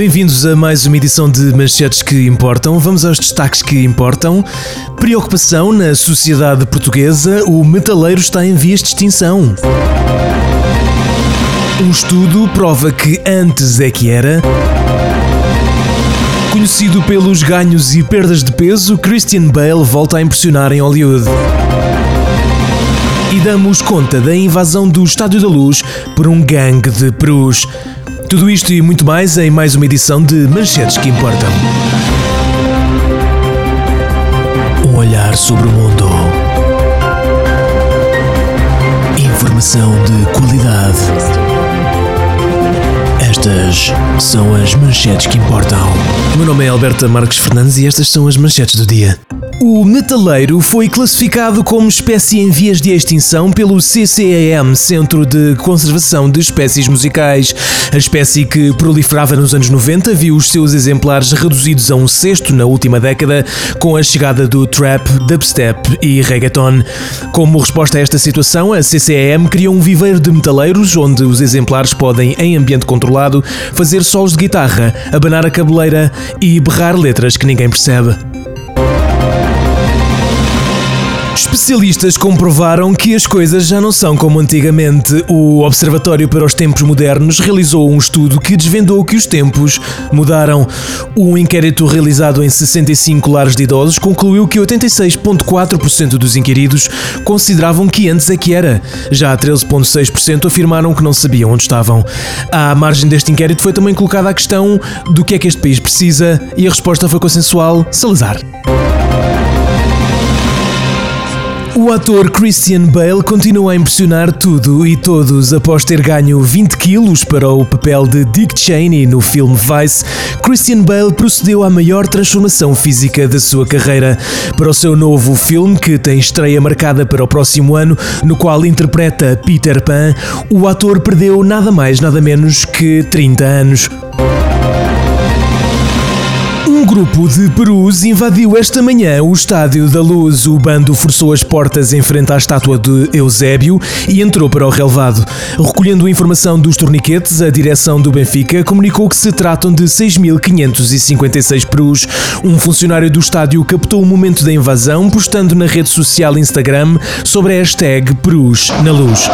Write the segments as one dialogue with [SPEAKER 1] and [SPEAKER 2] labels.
[SPEAKER 1] Bem-vindos a mais uma edição de Manchetes que Importam. Vamos aos destaques que importam. Preocupação na sociedade portuguesa: o metaleiro está em vias de extinção. Um estudo prova que antes é que era. Conhecido pelos ganhos e perdas de peso, Christian Bale volta a impressionar em Hollywood. E damos conta da invasão do Estádio da Luz por um gangue de perus. Tudo isto e muito mais em mais uma edição de Manchetes que Importam. Um olhar sobre o mundo. Informação de qualidade. Estas são as manchetes que importam. O meu nome é Alberta Marques Fernandes e estas são as manchetes do dia. O metaleiro foi classificado como espécie em vias de extinção pelo CCAM, Centro de Conservação de Espécies Musicais. A espécie que proliferava nos anos 90 viu os seus exemplares reduzidos a um sexto na última década, com a chegada do trap, dubstep e reggaeton. Como resposta a esta situação, a CCAM criou um viveiro de metaleiros onde os exemplares podem, em ambiente controlado, fazer solos de guitarra, abanar a cabeleira e berrar letras que ninguém percebe. Especialistas comprovaram que as coisas já não são como antigamente. O Observatório para os Tempos Modernos realizou um estudo que desvendou que os tempos mudaram. Um inquérito realizado em 65 lares de idosos concluiu que 86,4% dos inquiridos consideravam que antes é que era. Já 13,6% afirmaram que não sabiam onde estavam. À margem deste inquérito foi também colocada a questão do que é que este país precisa e a resposta foi consensual: Salazar. O ator Christian Bale continua a impressionar tudo e todos após ter ganho 20 quilos para o papel de Dick Cheney no filme Vice. Christian Bale procedeu à maior transformação física da sua carreira. Para o seu novo filme, que tem estreia marcada para o próximo ano, no qual interpreta Peter Pan, o ator perdeu nada mais, nada menos que 30 anos. Um grupo de perus invadiu esta manhã o Estádio da Luz. O bando forçou as portas em frente à estátua de Eusébio e entrou para o relevado. Recolhendo informação dos torniquetes, a direção do Benfica comunicou que se tratam de 6.556 perus. Um funcionário do estádio captou o momento da invasão, postando na rede social Instagram sobre a hashtag Perus na Luz.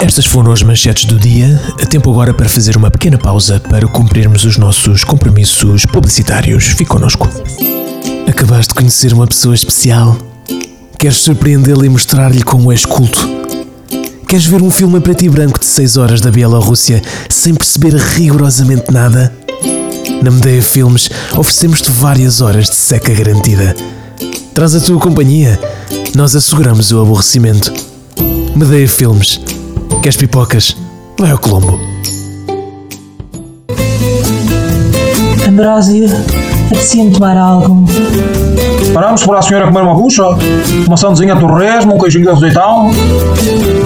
[SPEAKER 1] Estas foram as manchetes do dia. A tempo agora para fazer uma pequena pausa para cumprirmos os nossos compromissos publicitários. Fique connosco. Acabaste de conhecer uma pessoa especial? Queres surpreendê-la e mostrar-lhe como és culto? Queres ver um filme a preto e branco de 6 horas da Bielorrússia sem perceber rigorosamente nada? Na Medeia Filmes oferecemos-te várias horas de seca garantida. Traz a tua companhia, nós asseguramos o aborrecimento. Medeia Filmes Queres pipocas? Vai ao Colombo.
[SPEAKER 2] Ambrósio, apetecia-me tomar algo.
[SPEAKER 3] Paramos para a senhora comer uma bucha? Uma sandezinha de torresmo, um queijinho de azeitão?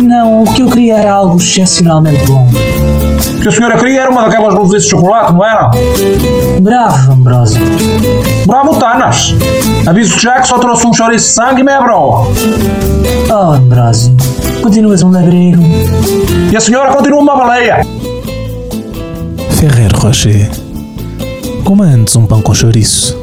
[SPEAKER 2] Não, o que eu queria era algo excepcionalmente bom.
[SPEAKER 3] O que a senhora queria era uma daquelas luzes de chocolate, não era?
[SPEAKER 2] Bravo, Ambrósio.
[SPEAKER 3] Bravo, Tanas! Aviso que já que só trouxe um chouriço de sangue e meia broa.
[SPEAKER 2] Oh, Ambrósio, continuas um labrego.
[SPEAKER 3] E a senhora continua uma baleia.
[SPEAKER 1] Ferrer Rocher. Coma antes um pão com chouriço.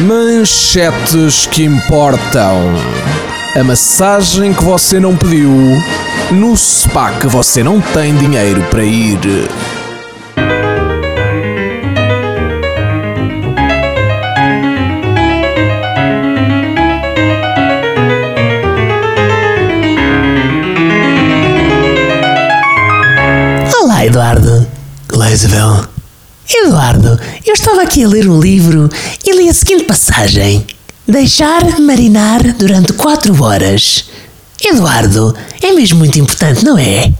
[SPEAKER 4] Manchetes que importam. A massagem que você não pediu no spa que você não tem dinheiro para ir.
[SPEAKER 5] Olá, Eduardo.
[SPEAKER 1] Olá, Isabel.
[SPEAKER 5] Eduardo, eu estava aqui a ler um livro e li a seguinte passagem: Deixar marinar durante quatro horas. Eduardo, é mesmo muito importante, não é?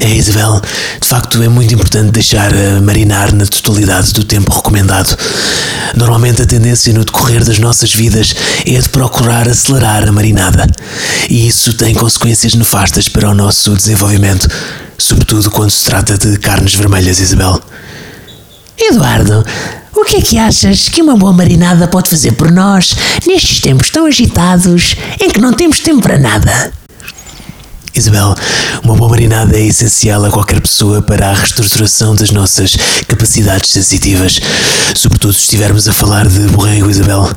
[SPEAKER 1] É, Isabel, de facto é muito importante deixar eh, marinar na totalidade do tempo recomendado. Normalmente a tendência no decorrer das nossas vidas é de procurar acelerar a marinada. E isso tem consequências nefastas para o nosso desenvolvimento, sobretudo quando se trata de carnes vermelhas, Isabel.
[SPEAKER 5] Eduardo, o que é que achas que uma boa marinada pode fazer por nós nestes tempos tão agitados em que não temos tempo para nada?
[SPEAKER 1] Isabel, uma boa marinada é essencial a qualquer pessoa para a reestruturação das nossas capacidades sensitivas, sobretudo se estivermos a falar de borrego, Isabel.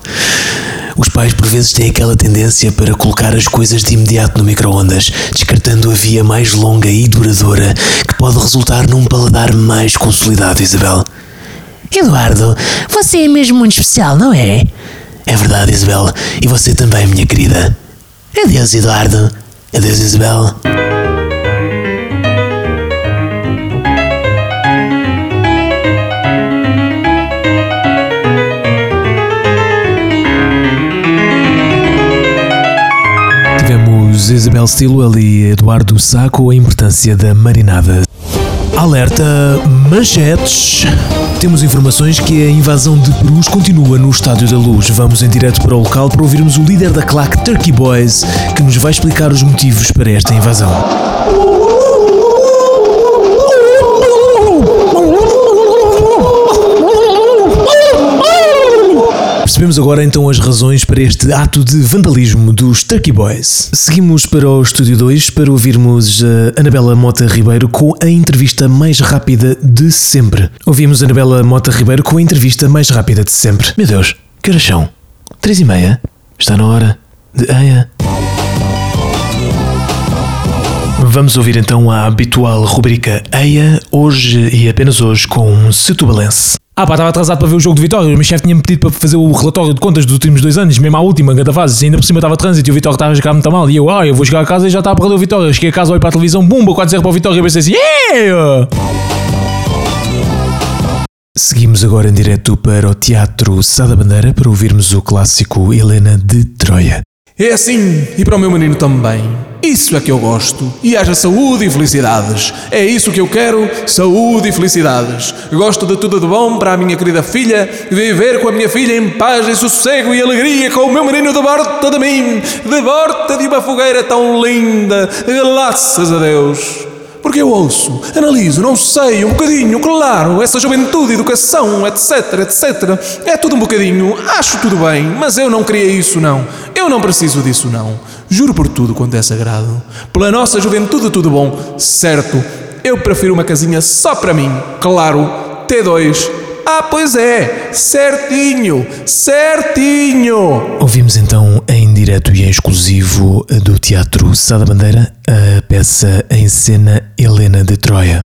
[SPEAKER 1] Os pais por vezes têm aquela tendência para colocar as coisas de imediato no micro-ondas, descartando a via mais longa e duradoura que pode resultar num paladar mais consolidado, Isabel.
[SPEAKER 5] Eduardo, você é mesmo muito especial, não é?
[SPEAKER 1] É verdade, Isabel, e você também, minha querida.
[SPEAKER 5] Adeus, Eduardo.
[SPEAKER 1] Adeus, Isabel. Tivemos Isabel Stilwell e Eduardo Sá com a importância da marinada. Alerta manchetes. Temos informações que a invasão de Perus continua no Estádio da Luz. Vamos em direto para o local para ouvirmos o líder da claque Turkey Boys, que nos vai explicar os motivos para esta invasão. Percebemos agora então as razões para este ato de vandalismo dos Turkey Boys. Seguimos para o Estúdio 2 para ouvirmos a Anabela Mota Ribeiro com a entrevista mais rápida de sempre. Ouvimos a Anabela Mota Ribeiro com a entrevista mais rápida de sempre. Meu Deus, que horas são? Três e meia? Está na hora de Eia. Vamos ouvir então a habitual rubrica Eia, hoje e apenas hoje com um Setubalense.
[SPEAKER 6] Ah pá, estava atrasado para ver o jogo de Vitória. O meu chefe tinha-me pedido para fazer o relatório de contas dos últimos dois anos, mesmo à última, cada fase. Ainda por cima estava trânsito e o Vitória estava a jogar muito mal. E eu, ah, eu vou chegar a casa e já está a perder o Vitória. Cheguei a casa, olho para a televisão, bumba, 4-0 para o Vitória e pensei assim, yeah!
[SPEAKER 1] Seguimos agora em direto para o Teatro Sá da Bandeira para ouvirmos o clássico Helena de Troia.
[SPEAKER 4] É assim, e para o meu menino também. Isso é que eu gosto. E haja saúde e felicidades. É isso que eu quero: saúde e felicidades. Gosto de tudo de bom para a minha querida filha, viver com a minha filha em paz e sossego e alegria com o meu menino de volta de mim, de volta de uma fogueira tão linda. Graças a Deus. Porque eu ouço, analiso, não sei, um bocadinho, claro, essa juventude, educação, etc, etc. É tudo um bocadinho, acho tudo bem, mas eu não queria isso, não. Eu não preciso disso, não. Juro por tudo quanto é sagrado. Pela nossa juventude, tudo bom, certo. Eu prefiro uma casinha só para mim, claro, T2. Ah, pois é, certinho, certinho.
[SPEAKER 1] Ouvimos então em direto e em exclusivo do Teatro Sá da Bandeira a peça em cena Helena de Troia.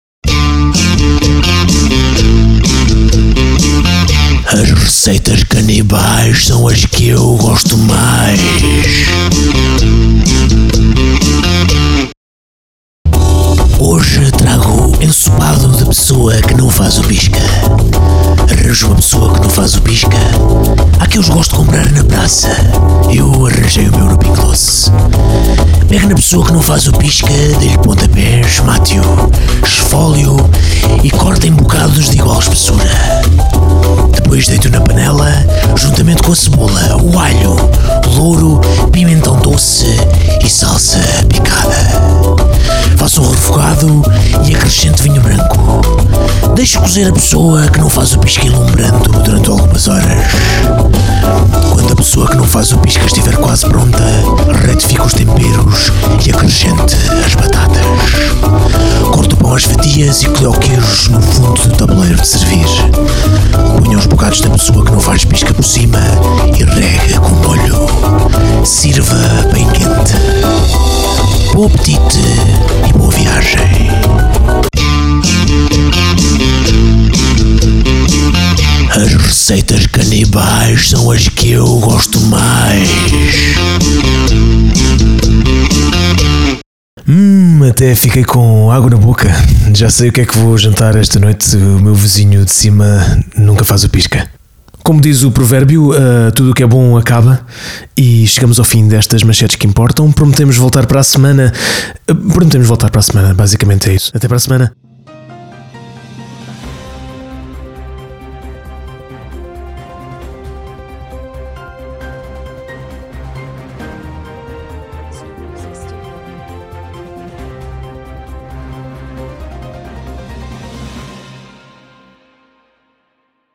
[SPEAKER 1] As receitas canibais são as que eu gosto mais. Hoje trago ensopado de pessoa que não faz o pisca. Faz o pisca. Há que eu os gosto de comprar na praça. Eu arranjei o meu no Pinclosse. Pega na pessoa que não faz o pisca, dê-lhe pontapés, mate-o, esfólio e corta em bocados de igual espessura. Depois deito na panela, juntamente com a cebola, o alho, louro, pimentão doce e salsa picada. Faço um refogado e acrescento vinho branco. Deixo cozer a pessoa que não faz o pisca ilumbrando faz o pisca estiver quase pronta, retifico os temperos e acrescente as batatas. Corto o pão às fatias e coloque-os no fundo do tabuleiro de servir. Ponha os bocados da pessoa que não faz pisca por cima e rega com molho. Sirva bem quente. Bom apetite e boa viagem. As receitas canibais são as que eu gosto mais. Hum, até fiquei com água na boca. Já sei o que é que vou jantar esta noite. O meu vizinho de cima nunca faz o pisca. Como diz o provérbio, uh, tudo o que é bom acaba e chegamos ao fim destas manchetes que importam. Prometemos voltar para a semana. Uh, prometemos voltar para a semana, basicamente é isso. Até para a semana.